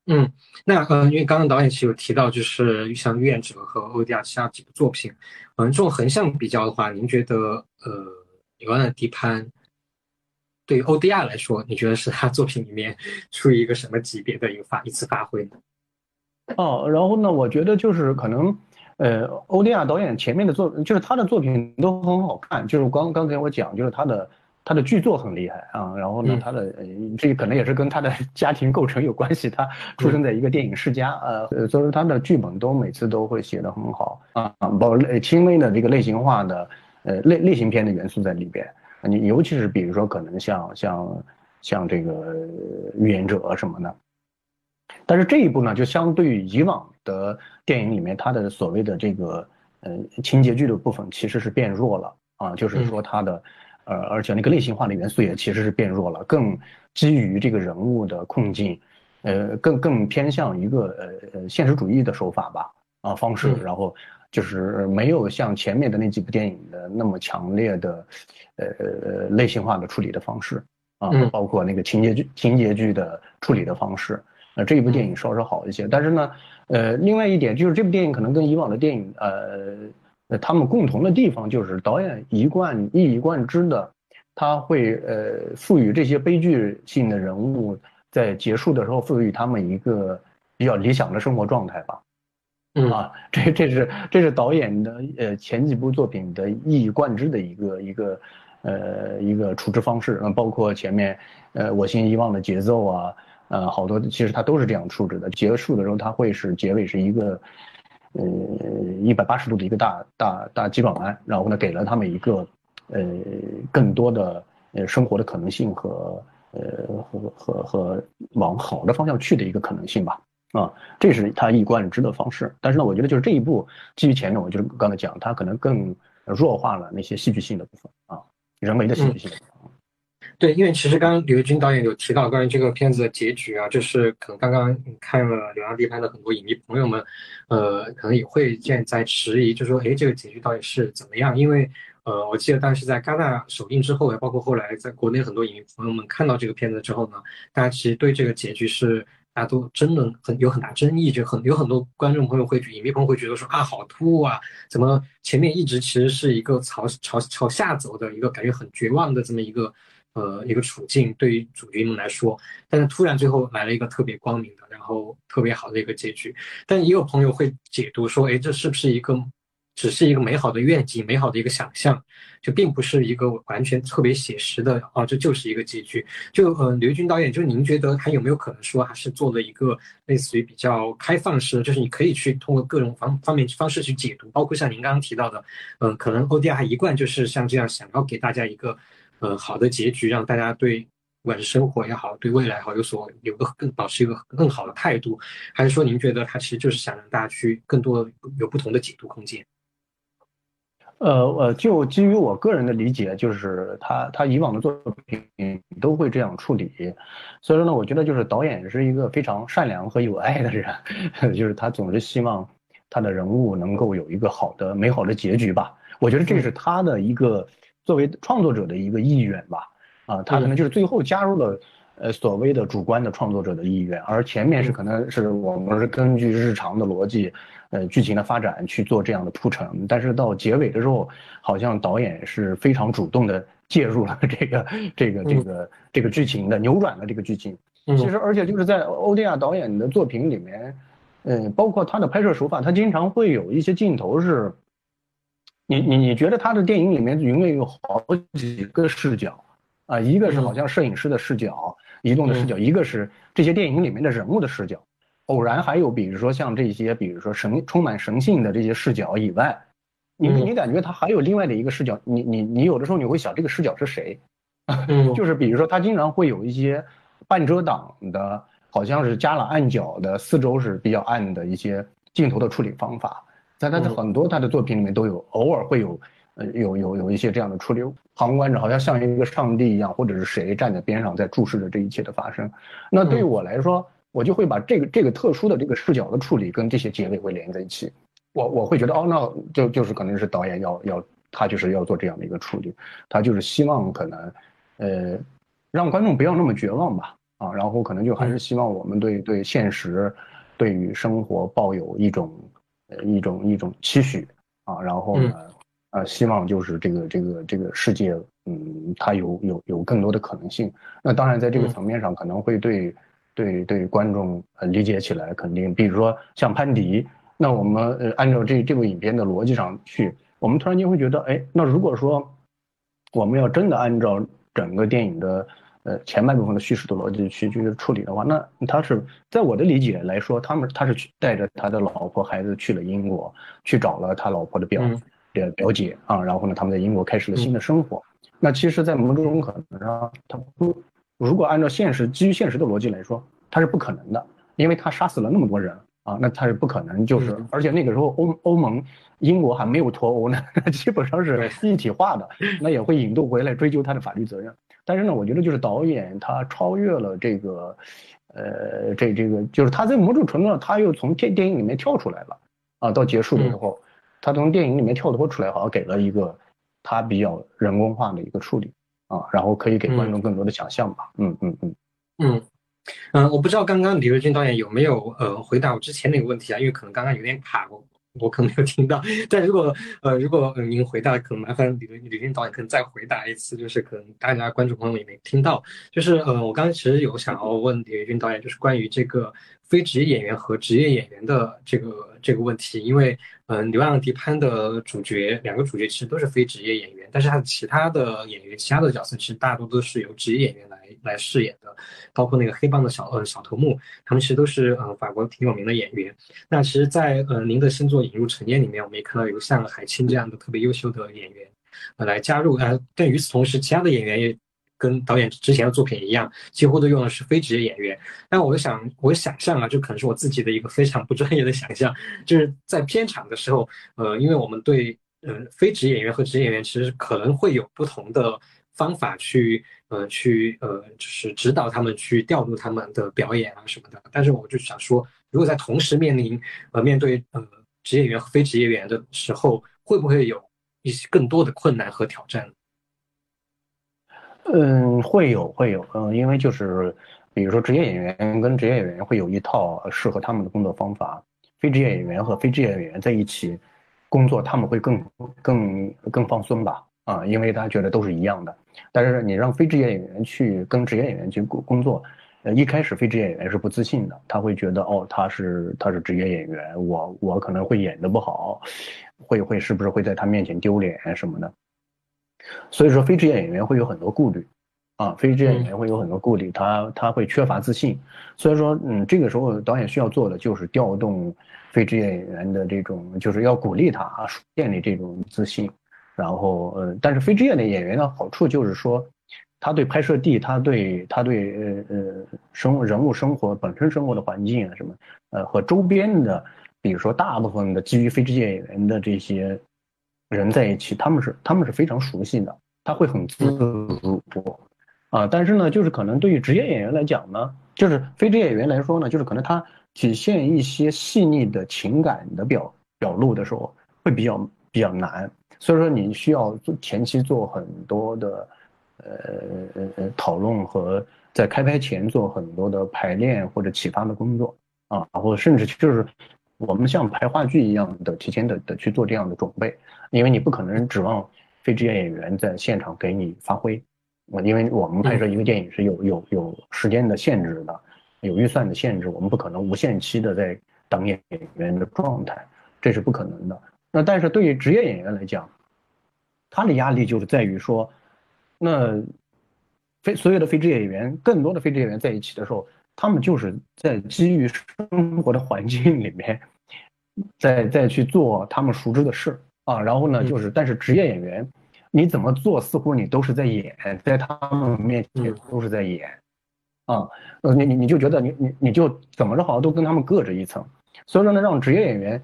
嗯，那呃，因为刚刚导演其实有提到，就是像《预言者》和《欧迪亚其他几部作品，嗯，这种横向比较的话，您觉得呃，《流浪地潘》对于欧迪亚来说，你觉得是他作品里面 [LAUGHS] 处于一个什么级别的一个发一次发挥呢？哦，然后呢，我觉得就是可能，呃，欧迪亚导演前面的作，就是他的作品都很好看，就是刚刚才我讲，就是他的。他的剧作很厉害啊，然后呢，他的这可能也是跟他的 [LAUGHS] 家庭构成有关系。他出生在一个电影世家，呃，所以说他的剧本都每次都会写得很好啊，包括轻微的这个类型化的呃类类型片的元素在里边。你尤其是比如说可能像像像这个预言者什么的，但是这一部呢，就相对于以往的电影里面，他的所谓的这个呃情节剧的部分其实是变弱了啊，就是说他的。呃，而且那个类型化的元素也其实是变弱了，更基于这个人物的困境，呃，更更偏向一个呃呃现实主义的手法吧，啊方式，然后就是没有像前面的那几部电影的那么强烈的，呃类型化的处理的方式啊，包括那个情节剧情节剧的处理的方式，呃这一部电影稍稍好一些，但是呢，呃另外一点就是这部电影可能跟以往的电影呃。那他们共同的地方就是导演一贯一以贯之的，他会呃赋予这些悲剧性的人物在结束的时候赋予他们一个比较理想的生活状态吧。嗯啊，这这是这是导演的呃前几部作品的一以贯之的一个一个呃一个处置方式，嗯，包括前面呃我心遗忘的节奏啊，呃好多其实他都是这样处置的。结束的时候他会是结尾是一个。呃，一百八十度的一个大大大急转弯，然后呢，给了他们一个呃更多的呃生活的可能性和呃和和和往好的方向去的一个可能性吧。啊，这是他一贯之的方式。但是呢，我觉得就是这一步基于前面，我就是刚才讲，他可能更弱化了那些戏剧性的部分啊，人为的戏剧性。对，因为其实刚刚刘军导演有提到关于这个片子的结局啊，就是可能刚刚看了《流浪地潘》的很多影迷朋友们，呃，可能也会现在在迟疑，就说，哎，这个结局到底是怎么样？因为，呃，我记得当时在戛纳首映之后，包括后来在国内很多影迷朋友们看到这个片子之后呢，大家其实对这个结局是大家都争论很有很大争议，就很有很多观众朋友会、影迷朋友会觉得说啊，好突兀啊，怎么前面一直其实是一个朝朝朝下走的一个感觉很绝望的这么一个。呃，一个处境对于主角们来说，但是突然最后来了一个特别光明的，然后特别好的一个结局。但也有朋友会解读说，哎，这是不是一个只是一个美好的愿景，美好的一个想象，就并不是一个完全特别写实的啊，这就是一个结局。就呃，刘军导演，就您觉得他有没有可能说，还是做了一个类似于比较开放式，就是你可以去通过各种方方面方式去解读，包括像您刚刚提到的，嗯，可能欧迪亚一贯就是像这样想要给大家一个。呃，好的结局让大家对不管是生活也好，对未来好有所有个更保持一个更好的态度，还是说您觉得他其实就是想让大家去更多有不同的解读空间？呃呃，就基于我个人的理解，就是他他以往的作品都会这样处理，所以说呢，我觉得就是导演是一个非常善良和有爱的人，[LAUGHS] 就是他总是希望。他的人物能够有一个好的美好的结局吧。我觉得这是他的一个作为创作者的一个意愿吧。啊，他可能就是最后加入了。呃，所谓的主观的创作者的意愿，而前面是可能是我们是根据日常的逻辑，呃，剧情的发展去做这样的铺陈，但是到结尾的时候，好像导演是非常主动的介入了这个这个这个这个剧情的，扭转了这个剧情。其实，而且就是在欧迪亚导演的作品里面，嗯，包括他的拍摄手法，他经常会有一些镜头是，你你你觉得他的电影里面永远有好几个视角。啊，一个是好像摄影师的视角，移动的视角；一个是这些电影里面的人物的视角。偶然还有，比如说像这些，比如说神充满神性的这些视角以外，你你感觉他还有另外的一个视角。你你你有的时候你会想，这个视角是谁？[LAUGHS] 就是比如说他经常会有一些半遮挡的，好像是加了暗角的，四周是比较暗的一些镜头的处理方法，在他的很多他的作品里面都有，偶尔会有。呃，有有有一些这样的处理，旁观者好像像一个上帝一样，或者是谁站在边上在注视着这一切的发生。那对于我来说，我就会把这个这个特殊的这个视角的处理跟这些结尾会连在一起。我我会觉得，哦，那就就是可能是导演要要他就是要做这样的一个处理，他就是希望可能，呃，让观众不要那么绝望吧，啊，然后可能就还是希望我们对对现实，对于生活抱有一种呃一种一种期许啊，然后呢。呃，希望就是这个这个这个世界，嗯，它有有有更多的可能性。那当然，在这个层面上，可能会对对对观众呃理解起来肯定，比如说像潘迪，那我们呃按照这这部影片的逻辑上去，我们突然间会觉得，哎，那如果说我们要真的按照整个电影的呃前半部分的叙事的逻辑去去处理的话，那他是在我的理解来说，他们他是去带着他的老婆孩子去了英国，去找了他老婆的表。表表姐啊，然后呢，他们在英国开始了新的生活。那其实，在某种可能上，他不，如果按照现实基于现实的逻辑来说，他是不可能的，因为他杀死了那么多人啊，那他是不可能，就是而且那个时候欧欧盟、英国还没有脱欧呢，[LAUGHS] 基本上是一体化的，那也会引渡回来追究他的法律责任。但是呢，我觉得就是导演他超越了这个，呃，这这个就是他在某种程度上他又从电电影里面跳出来了啊，到结束的时候。他从电影里面跳脱出来，好像给了一个他比较人工化的一个处理啊，然后可以给观众更多的想象吧。嗯嗯嗯嗯嗯，我不知道刚刚李瑞军导演有没有呃回答我之前那个问题啊，因为可能刚刚有点卡，我我可能没有听到。但如果呃如果您回答，可能麻烦李李军导演可能再回答一次，就是可能大家观众朋友们也没听到。就是呃我刚刚其实有想要问李瑞军导演，就是关于这个非职业演员和职业演员的这个这个问题，因为。嗯，《流浪地潘》的主角两个主角其实都是非职业演员，但是他的其他的演员、其他的角色其实大多都是由职业演员来来饰演的，包括那个黑帮的小呃小头目，他们其实都是嗯法国挺有名的演员。那其实，在呃您的新作《引入尘烟》里面，我们也看到有像海清这样的特别优秀的演员，呃来加入。呃，但与此同时，其他的演员也。跟导演之前的作品一样，几乎都用的是非职业演员。但我想，我想象啊，就可能是我自己的一个非常不专业的想象，就是在片场的时候，呃，因为我们对呃非职业演员和职业演员其实可能会有不同的方法去呃去呃就是指导他们去调度他们的表演啊什么的。但是我就想说，如果在同时面临呃面对呃职业演员和非职业演员的时候，会不会有一些更多的困难和挑战？嗯，会有会有，嗯，因为就是，比如说职业演员跟职业演员会有一套适合他们的工作方法，非职业演员和非职业演员在一起工作，他们会更更更放松吧，啊，因为他觉得都是一样的。但是你让非职业演员去跟职业演员去工作，呃，一开始非职业演员是不自信的，他会觉得哦，他是他是职业演员，我我可能会演的不好，会会是不是会在他面前丢脸什么的。所以说，非职业演员会有很多顾虑，啊，非职业演员会有很多顾虑，他他会缺乏自信。所以说，嗯，这个时候导演需要做的就是调动非职业演员的这种，就是要鼓励他啊，建立这种自信。然后，呃，但是非职业的演员的好处就是说，他对拍摄地，他对他对呃呃生人物生活本身生活的环境啊什么，呃和周边的，比如说大部分的基于非职业演员的这些。人在一起，他们是他们是非常熟悉的，他会很自如，啊，但是呢，就是可能对于职业演员来讲呢，就是非职业演员来说呢，就是可能他体现一些细腻的情感的表表露的时候会比较比较难，所以说你需要做前期做很多的呃呃呃讨论和在开拍前做很多的排练或者启发的工作啊，或者甚至就是我们像排话剧一样的提前的的去做这样的准备，因为你不可能指望非职业演员在现场给你发挥，我因为我们拍摄一个电影是有有有时间的限制的，有预算的限制，我们不可能无限期的在当演员的状态，这是不可能的。那但是对于职业演员来讲，他的压力就是在于说，那非所有的非职业演员，更多的非职业演员在一起的时候，他们就是在基于生活的环境里面，[LAUGHS] 再再去做他们熟知的事啊。然后呢，就是但是职业演员，你怎么做，似乎你都是在演，在他们面前都是在演啊。呃，你你你就觉得你你你就怎么着好像都跟他们隔着一层。所以说呢，让职业演员。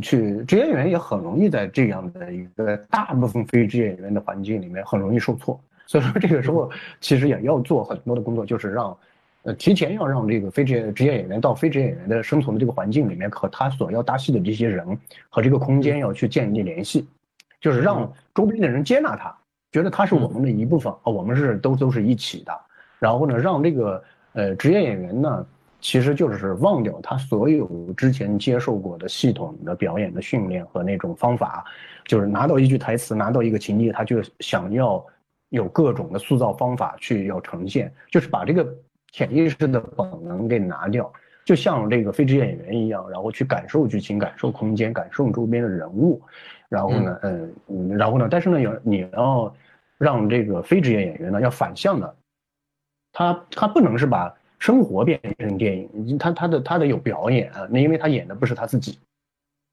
去职业演员也很容易在这样的一个大部分非职业演员的环境里面很容易受挫，所以说这个时候其实也要做很多的工作，就是让，呃，提前要让这个非职业职业演员到非职业演员的生存的这个环境里面和他所要搭戏的这些人和这个空间要去建立联系，就是让周边的人接纳他，觉得他是我们的一部分啊，我们是都都是一起的，然后呢，让这个呃职业演员呢。其实就是忘掉他所有之前接受过的系统的表演的训练和那种方法，就是拿到一句台词，拿到一个情节，他就想要有各种的塑造方法去要呈现，就是把这个潜意识的本能给拿掉，就像这个非职业演员一样，然后去感受剧情、感受空间、感受周边的人物，然后呢，嗯，然后呢，但是呢，要你要让这个非职业演员呢要反向的，他他不能是把。生活变成电影，他他的他得有表演啊，那因为他演的不是他自己，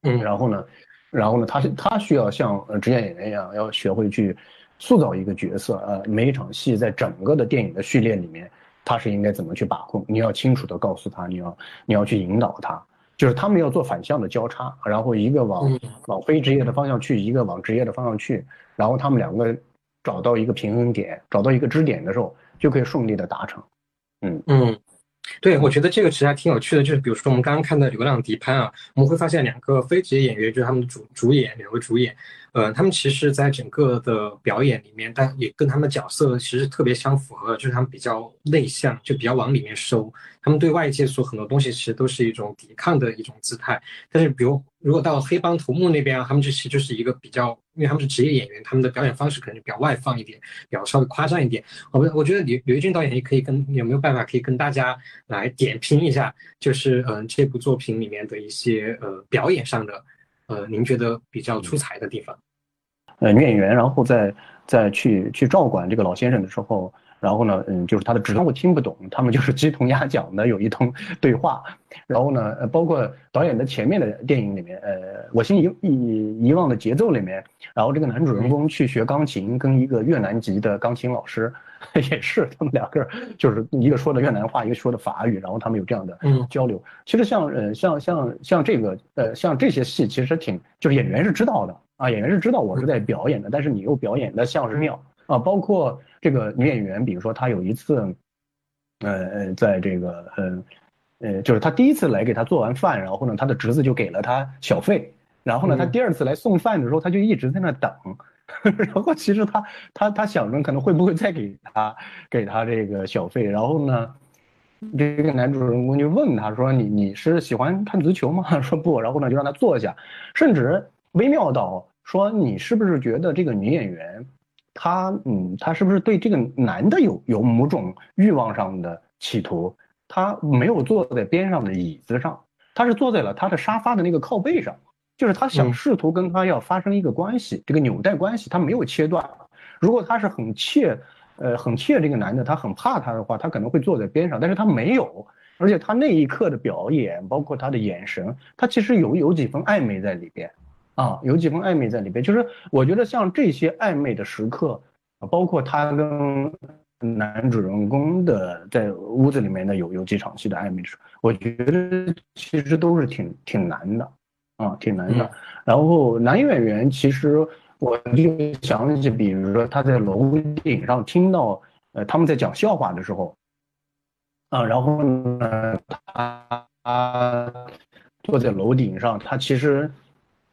嗯，然后呢，然后呢，他是他需要像职业演员一样，要学会去塑造一个角色啊，每一场戏在整个的电影的序列里面，他是应该怎么去把控？你要清楚的告诉他，你要你要去引导他，就是他们要做反向的交叉，然后一个往往非职业的方向去，一个往职业的方向去，然后他们两个找到一个平衡点，找到一个支点的时候，就可以顺利的达成。嗯嗯，对，我觉得这个其实还挺有趣的，就是比如说我们刚刚看的《流浪迪潘》啊，我们会发现两个非职业演员，就是他们的主主演两位主演，呃，他们其实在整个的表演里面，但也跟他们的角色其实特别相符合，就是他们比较内向，就比较往里面收，他们对外界所很多东西其实都是一种抵抗的一种姿态，但是比如。如果到黑帮头目那边啊，他们就其实就是一个比较，因为他们是职业演员，他们的表演方式可能就比较外放一点，比较稍微夸张一点。我我觉得刘刘奕君导演也可以跟有没有办法可以跟大家来点评一下，就是嗯这部作品里面的一些呃表演上的呃您觉得比较出彩的地方。呃，女演员然后在在去去照管这个老先生的时候。然后呢，嗯，就是他的指我听不懂，他们就是鸡同鸭讲的有一通 [LAUGHS] 对话。然后呢，呃，包括导演的前面的电影里面，呃，我心遗遗遗忘的节奏里面，然后这个男主人公去学钢琴，跟一个越南籍的钢琴老师，[LAUGHS] 也是他们两个就是一个说的越南话，一个说的法语，然后他们有这样的交流。其实像呃像像像这个呃像这些戏，其实挺就是演员是知道的啊，演员是知道我是在表演的，但是你又表演的像是妙。啊，包括这个女演员，比如说她有一次，呃呃，在这个呃呃，就是她第一次来给她做完饭，然后呢，她的侄子就给了她小费，然后呢，她第二次来送饭的时候，她就一直在那等，[LAUGHS] 然后其实她她她想着可能会不会再给她给她这个小费，然后呢，这个男主人公就问她说：“你你是喜欢看足球吗？” [LAUGHS] 说不，然后呢就让她坐下，甚至微妙到说：“你是不是觉得这个女演员？”他嗯，他是不是对这个男的有有某种欲望上的企图？他没有坐在边上的椅子上，他是坐在了他的沙发的那个靠背上，就是他想试图跟他要发生一个关系，这个纽带关系他没有切断。如果他是很怯，呃，很怯这个男的，他很怕他的话，他可能会坐在边上，但是他没有，而且他那一刻的表演，包括他的眼神，他其实有有几分暧昧在里边。啊，有几分暧昧在里边，就是我觉得像这些暧昧的时刻，包括他跟男主人公的在屋子里面的有有几场戏的暧昧时，我觉得其实都是挺挺难的，啊，挺难的。然后男演员其实我就想起，比如说他在楼顶上听到呃他们在讲笑话的时候，啊，然后呢他坐在楼顶上，他其实。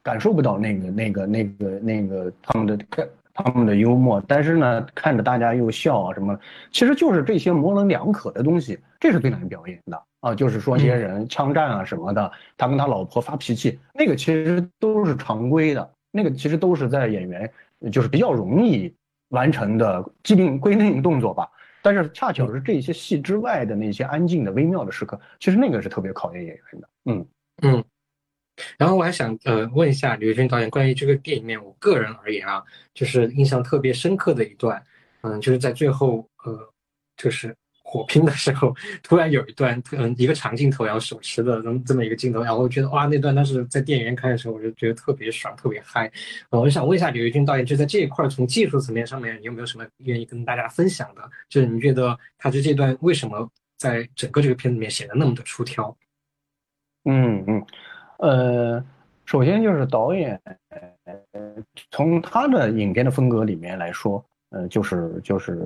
感受不到那个那个那个那个他们的他们的幽默，但是呢，看着大家又笑啊什么，其实就是这些模棱两可的东西，这是最难表演的啊。就是说一些人枪战啊什么的，他跟他老婆发脾气，那个其实都是常规的，那个其实都是在演员就是比较容易完成的既定规定动作吧。但是恰巧是这些戏之外的那些安静的微妙的时刻，其实那个是特别考验演员的。嗯嗯。然后我还想呃问一下刘军导演，关于这个电影面，我个人而言啊，就是印象特别深刻的一段，嗯，就是在最后呃，就是火拼的时候，突然有一段嗯一个长镜头，然后手持的这么这么一个镜头，然后我觉得哇，那段当时在电影院看的时候，我就觉得特别爽，特别嗨。呃，我想问一下刘军导演，就在这一块从技术层面上面，你有没有什么愿意跟大家分享的？就是你觉得他这这段为什么在整个这个片子里面显得那么的出挑？嗯嗯。呃，首先就是导演，从他的影片的风格里面来说，呃，就是就是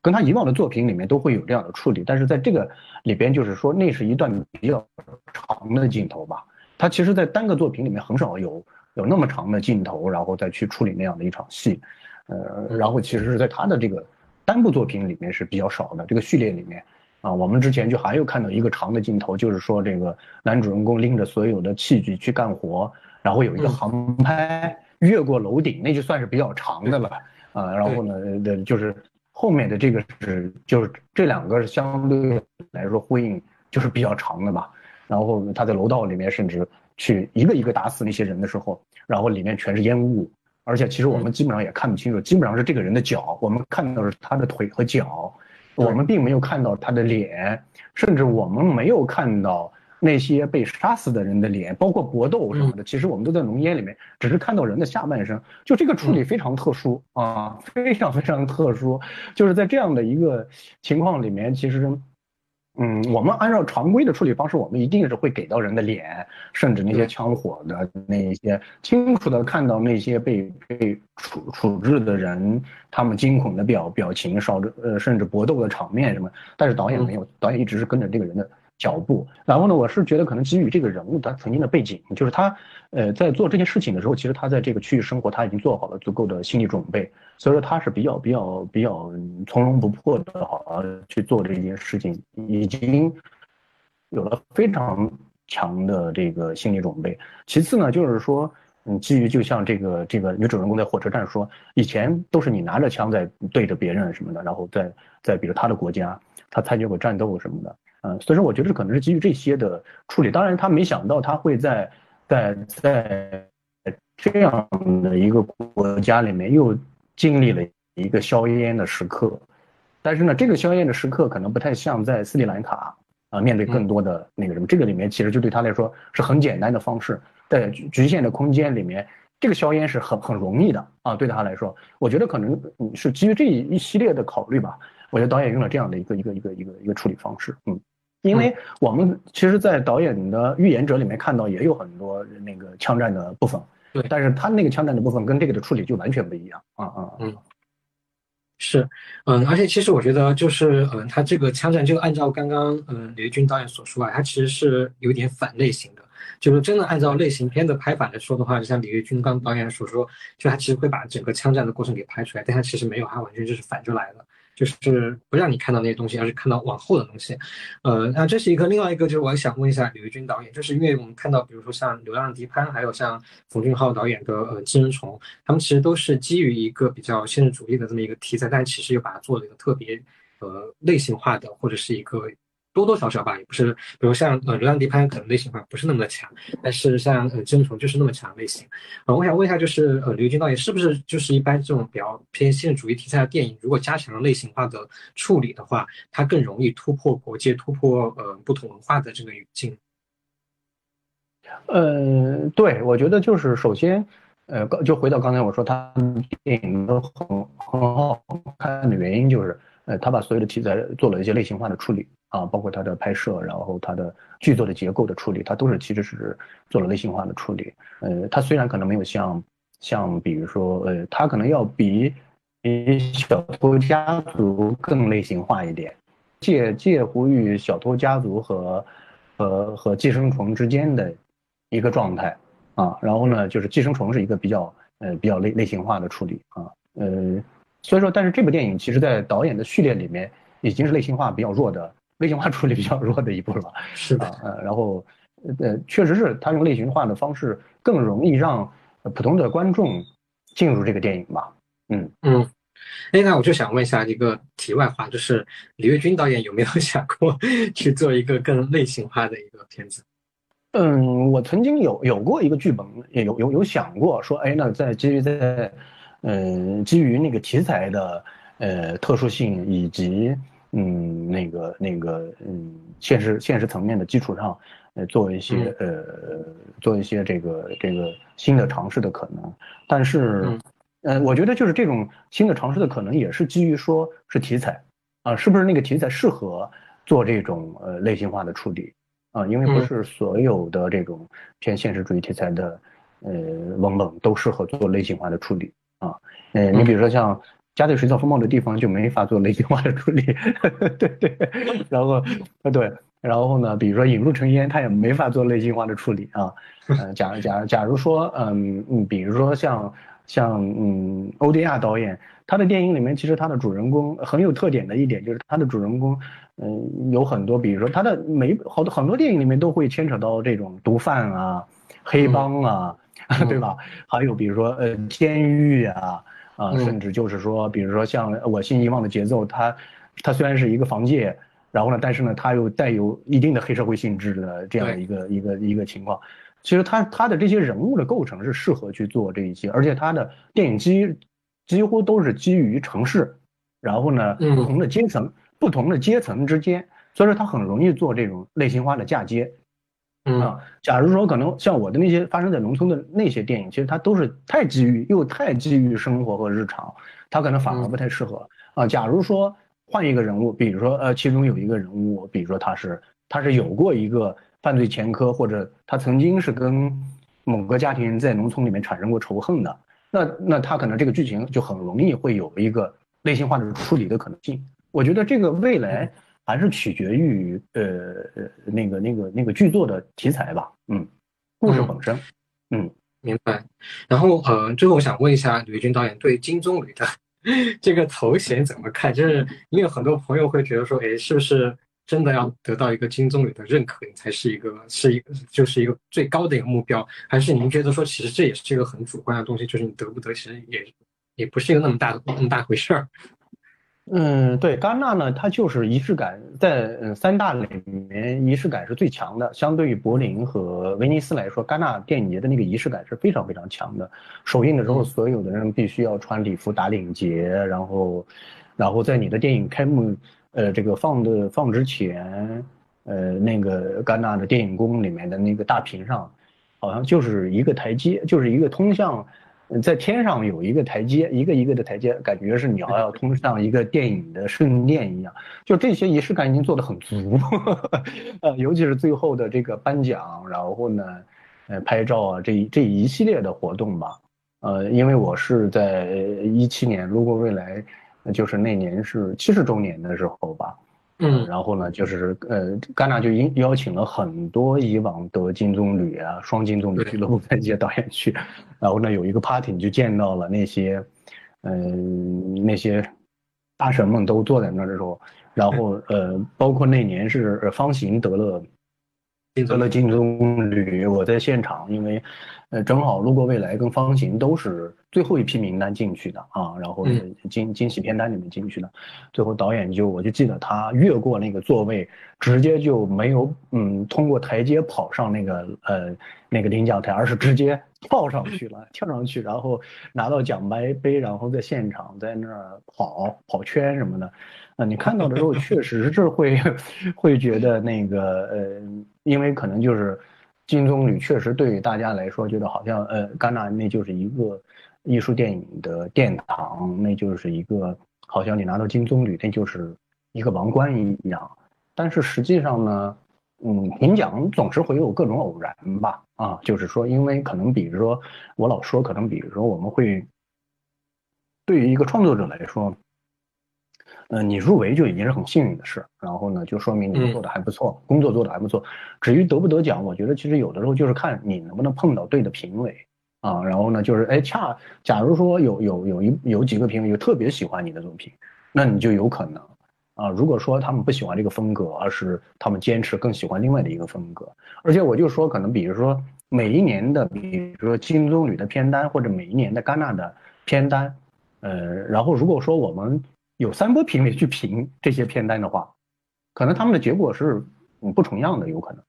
跟他以往的作品里面都会有这样的处理，但是在这个里边，就是说那是一段比较长的镜头吧。他其实，在单个作品里面很少有有那么长的镜头，然后再去处理那样的一场戏。呃，然后其实是在他的这个单部作品里面是比较少的，这个序列里面。啊，我们之前就还有看到一个长的镜头，就是说这个男主人公拎着所有的器具去干活，然后有一个航拍越过楼顶，那就算是比较长的了。啊，然后呢，的就是后面的这个是就是这两个是相对来说呼应，就是比较长的吧。然后他在楼道里面甚至去一个一个打死那些人的时候，然后里面全是烟雾，而且其实我们基本上也看不清楚，基本上是这个人的脚，我们看到是他的腿和脚。我们并没有看到他的脸，甚至我们没有看到那些被杀死的人的脸，包括搏斗什么的。其实我们都在浓烟里面，只是看到人的下半身。就这个处理非常特殊啊，非常非常特殊。就是在这样的一个情况里面，其实。嗯，我们按照常规的处理方式，我们一定是会给到人的脸，甚至那些枪火的那些，清楚的看到那些被被处处置的人，他们惊恐的表表情，烧着呃，甚至搏斗的场面什么。但是导演没有，导演一直是跟着这个人的脚步。然后呢，我是觉得可能基于这个人物他曾经的背景，就是他呃在做这件事情的时候，其实他在这个区域生活，他已经做好了足够的心理准备。所以说他是比较比较比较从容不迫的，好去做这件事情，已经有了非常强的这个心理准备。其次呢，就是说，嗯，基于就像这个这个女主人公在火车站说，以前都是你拿着枪在对着别人什么的，然后在在比如他的国家，他参加过战斗什么的，嗯，所以说我觉得可能是基于这些的处理。当然，他没想到他会在在在这样的一个国家里面又。经历了一个硝烟的时刻，但是呢，这个硝烟的时刻可能不太像在斯里兰卡啊，面对更多的那个什么。这个里面其实就对他来说是很简单的方式，在局限的空间里面，这个硝烟是很很容易的啊。对他来说，我觉得可能是基于这一系列的考虑吧。我觉得导演用了这样的一个一个一个一个一个处理方式，嗯，因为我们其实，在导演的预言者里面看到也有很多那个枪战的部分。对，但是他那个枪战的部分跟这个的处理就完全不一样啊啊嗯，是，嗯，而且其实我觉得就是，嗯，他这个枪战就按照刚刚嗯李军导演所说啊，他其实是有点反类型的，就是真的按照类型片的拍法来说的话，就像李玉军刚导演所说，就他其实会把整个枪战的过程给拍出来，但他其实没有，他完全就是反着来的。就是不让你看到那些东西，而是看到往后的东西。呃，那这是一个，另外一个就是我想问一下李维军导演，就是因为我们看到，比如说像《流浪迪潘》，还有像冯俊浩导演的呃《寄生虫》，他们其实都是基于一个比较现实主义的这么一个题材，但其实又把它做了一个特别呃类型化的，或者是一个。多多少少吧，也不是，比如像呃流浪地潘可能类型化不是那么的强，但是像呃真虫就是那么强类型。呃，我想问一下，就是呃刘军导演是不是就是一般这种比较偏现实主义题材的电影，如果加强了类型化的处理的话，它更容易突破国界，突破呃不同文化的这个语境？呃，对，我觉得就是首先，呃，就回到刚才我说，他电影都很很好看的原因就是，呃，他把所有的题材做了一些类型化的处理。啊，包括它的拍摄，然后它的剧作的结构的处理，它都是其实是做了类型化的处理。呃，它虽然可能没有像像比如说，呃，它可能要比比小偷家族更类型化一点，介介乎于小偷家族和和和寄生虫之间的一个状态。啊，然后呢，就是《寄生虫》是一个比较呃比较类类型化的处理啊，呃，所以说，但是这部电影其实在导演的序列里面已经是类型化比较弱的类型化处理比较弱的一步了，是的，呃，然后呃，确实是他用类型化的方式更容易让普通的观众进入这个电影吧，嗯嗯。哎，那我就想问一下一个题外话，就是李月军导演有没有 [LAUGHS] 想过 [LAUGHS] 去做一个更类型化的一个片子？嗯，我曾经有有过一个剧本，也有有有想过说，哎，那在基于在，嗯，基于那个题材的呃特殊性以及嗯那个那个嗯现实现实层面的基础上，呃，做一些呃做一些这个这个新的尝试的可能，但是。呃，我觉得就是这种新的尝试的可能也是基于说是题材，啊，是不是那个题材适合做这种呃类型化的处理啊？因为不是所有的这种偏现实主义题材的呃文本都适合做类型化的处理啊。呃，你比如说像加在水草丰茂的地方就没法做类型化的处理，对 [LAUGHS] 对。然后呃对，然后呢，比如说引入尘烟，它也没法做类型化的处理啊。[LAUGHS] 呃，假假假如说嗯嗯，比如说像。像嗯，欧迪亚导演，他的电影里面其实他的主人公很有特点的一点就是他的主人公，嗯，有很多，比如说他的每好多很多电影里面都会牵扯到这种毒贩啊、黑帮啊，[LAUGHS] 对吧？还有比如说呃，监狱啊，啊，甚至就是说，比如说像我心遗忘的节奏，它它虽然是一个防戒，然后呢，但是呢，它又带有一定的黑社会性质的这样的一个一个一个情况。其实他他的这些人物的构成是适合去做这一些，而且他的电影基几乎都是基于城市，然后呢，不同的阶层不同的阶层之间，所以说他很容易做这种类型化的嫁接。啊，假如说可能像我的那些发生在农村的那些电影，其实它都是太基于又太基于生活和日常，它可能反而不太适合啊。假如说换一个人物，比如说呃，其中有一个人物，比如说他是他是有过一个。犯罪前科，或者他曾经是跟某个家庭在农村里面产生过仇恨的，那那他可能这个剧情就很容易会有一个类型化的处理的可能性。我觉得这个未来还是取决于呃那个那个那个剧作的题材吧，嗯，故事本身，嗯，明白。然后呃，最后我想问一下吕军导演对金棕榈的这个头衔怎么看？就是因为很多朋友会觉得说，哎，是不是？真的要得到一个金棕榈的认可，你才是一个是一个就是一个最高的一个目标，还是您觉得说其实这也是一个很主观的东西，就是你得不得，其实也也不是一个那么大的那么大回事儿。嗯，对，戛纳呢，它就是仪式感，在三大里面仪式感是最强的，相对于柏林和威尼斯来说，戛纳电影节的那个仪式感是非常非常强的。首映的时候，所有的人必须要穿礼服打领结，然后，然后在你的电影开幕。呃，这个放的放之前，呃，那个戛纳的电影宫里面的那个大屏上，好像就是一个台阶，就是一个通向，在天上有一个台阶，一个一个的台阶，感觉是你要要通向一个电影的圣殿一样。就这些仪式感已经做得很足，[LAUGHS] 呃，尤其是最后的这个颁奖，然后呢，呃，拍照啊，这这一系列的活动吧，呃，因为我是在一七年路过未来。就是那年是七十周年的时候吧，嗯，然后呢，就是呃，戛纳就邀邀请了很多以往的金棕榈啊、双金棕榈俱乐部的一些导演去，然后呢，有一个 party 就见到了那些，嗯，那些大神们都坐在那儿的时候，然后呃，包括那年是方形得了。得了金棕榈，我在现场，因为，呃，正好路过未来跟方形都是最后一批名单进去的啊，然后惊惊喜片单里面进去的，最后导演就我就记得他越过那个座位，直接就没有嗯通过台阶跑上那个呃那个领奖台，而是直接跳上去了，跳上去，然后拿到奖杯杯，然后在现场在那儿跑跑圈什么的。啊，你看到的时候确实是会，[LAUGHS] 会觉得那个呃，因为可能就是金棕榈确实对于大家来说，觉得好像呃，戛纳那就是一个艺术电影的殿堂，那就是一个好像你拿到金棕榈那就是一个王冠一样。但是实际上呢，嗯，评奖总是会有各种偶然吧，啊，就是说，因为可能比如说我老说，可能比如说我们会对于一个创作者来说。呃，你入围就已经是很幸运的事，然后呢，就说明你做的还不错，工作做的还不错。至于得不得奖，我觉得其实有的时候就是看你能不能碰到对的评委啊，然后呢，就是哎，恰假如说有有有一有几个评委就特别喜欢你的作品，那你就有可能啊。如果说他们不喜欢这个风格，而是他们坚持更喜欢另外的一个风格，而且我就说，可能比如说每一年的，比如说金棕榈的片单，或者每一年的戛纳的片单，呃，然后如果说我们有三波评委去评这些片单的话，可能他们的结果是不重样的，有可能。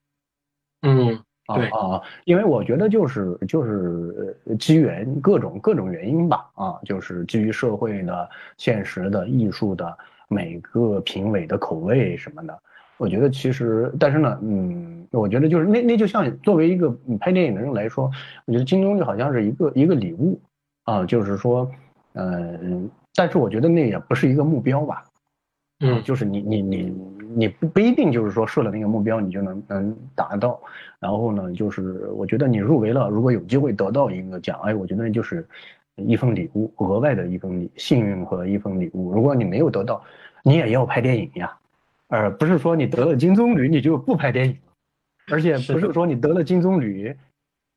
嗯，对啊，因为我觉得就是就是机缘各种各种原因吧，啊，就是基于社会的、现实的、艺术的每个评委的口味什么的，我觉得其实，但是呢，嗯，我觉得就是那那就像作为一个拍电影的人来说，我觉得金钟就好像是一个一个礼物啊，就是说，嗯。但是我觉得那也不是一个目标吧，嗯，就是你你你你不不一定就是说设了那个目标你就能能达到，然后呢，就是我觉得你入围了，如果有机会得到一个奖，哎，我觉得就是一份礼物，额外的一份礼幸运和一份礼物。如果你没有得到，你也要拍电影呀，而不是说你得了金棕榈你就不拍电影，而且不是说你得了金棕榈，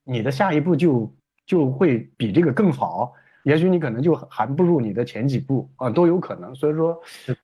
你的下一步就就会比这个更好。也许你可能就还不如你的前几部啊，都有可能。所以说，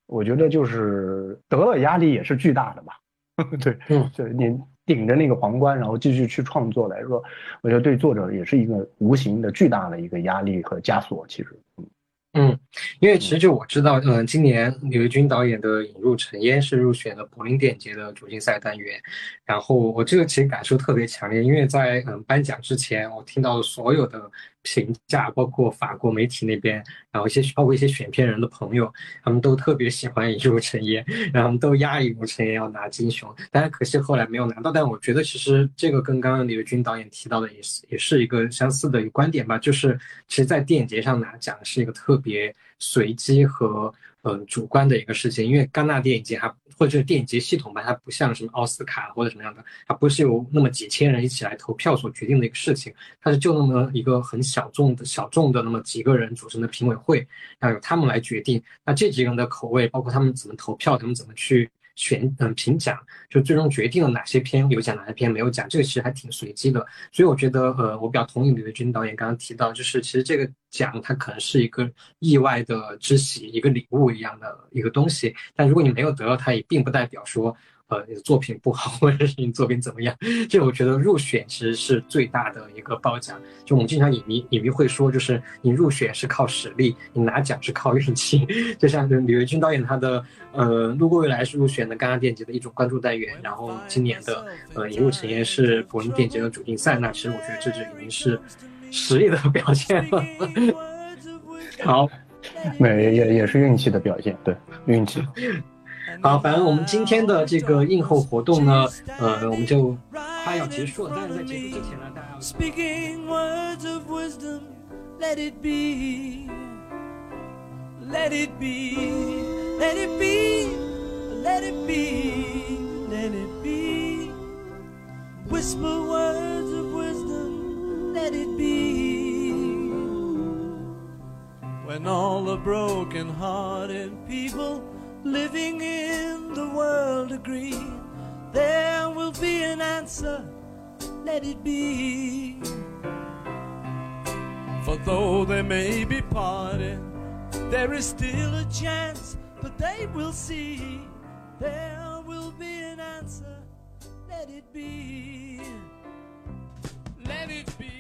我觉得就是得了压力也是巨大的吧。[LAUGHS] 对，嗯，对你顶着那个皇冠，然后继续去创作来说，我觉得对作者也是一个无形的巨大的一个压力和枷锁。其实，嗯。嗯，因为其实就我知道，嗯，今年刘军导演的《引入尘烟》是入选了柏林电影节的主竞赛单元，然后我这个其实感受特别强烈，因为在嗯颁奖之前，我听到了所有的评价，包括法国媒体那边，然后一些包括一些选片人的朋友，他们都特别喜欢《一入尘烟》，然后他们都压《引入尘烟》要拿金熊，但是可惜后来没有拿到。但我觉得其实这个跟刚刚李维军导演提到的也是也是一个相似的一个观点吧，就是其实，在电影节上拿奖是一个特。别随机和呃主观的一个事情，因为戛纳电影节它或者是电影节系统吧，它不像什么奥斯卡或者什么样的，它不是由那么几千人一起来投票所决定的一个事情，它是就那么一个很小众的小众的那么几个人组成的评委会，然后由他们来决定。那这几个人的口味，包括他们怎么投票，他们怎么去。选嗯评奖，就最终决定了哪些片有奖，哪些片没有奖，这个其实还挺随机的。所以我觉得，呃，我比较同意李维军导演刚刚提到，就是其实这个奖它可能是一个意外的之喜，一个礼物一样的一个东西。但如果你没有得到它，也并不代表说。呃，你的作品不好，[LAUGHS] 或者是你作品怎么样？这我觉得入选其实是最大的一个褒奖。就我们经常影迷影迷会说，就是你入选是靠实力，你拿奖是靠运气。[LAUGHS] 就像李维军导演他的呃《路过未来》是入选的戛纳电影节的一种关注单元，然后今年的呃《引入尘烟》是柏林电影节的主竞赛。那其实我觉得这就已经是实力的 [LAUGHS] 表现了。好，没也也是运气的表现，对运气。好，反正我们今天的这个映后活动呢，呃，我们就快要结束了。但是在结束之前呢，大家要。living in the world agree. There will be an answer let it be. For though there may be parting, there is still a chance but they will see. There will be an answer let it be. Let it be.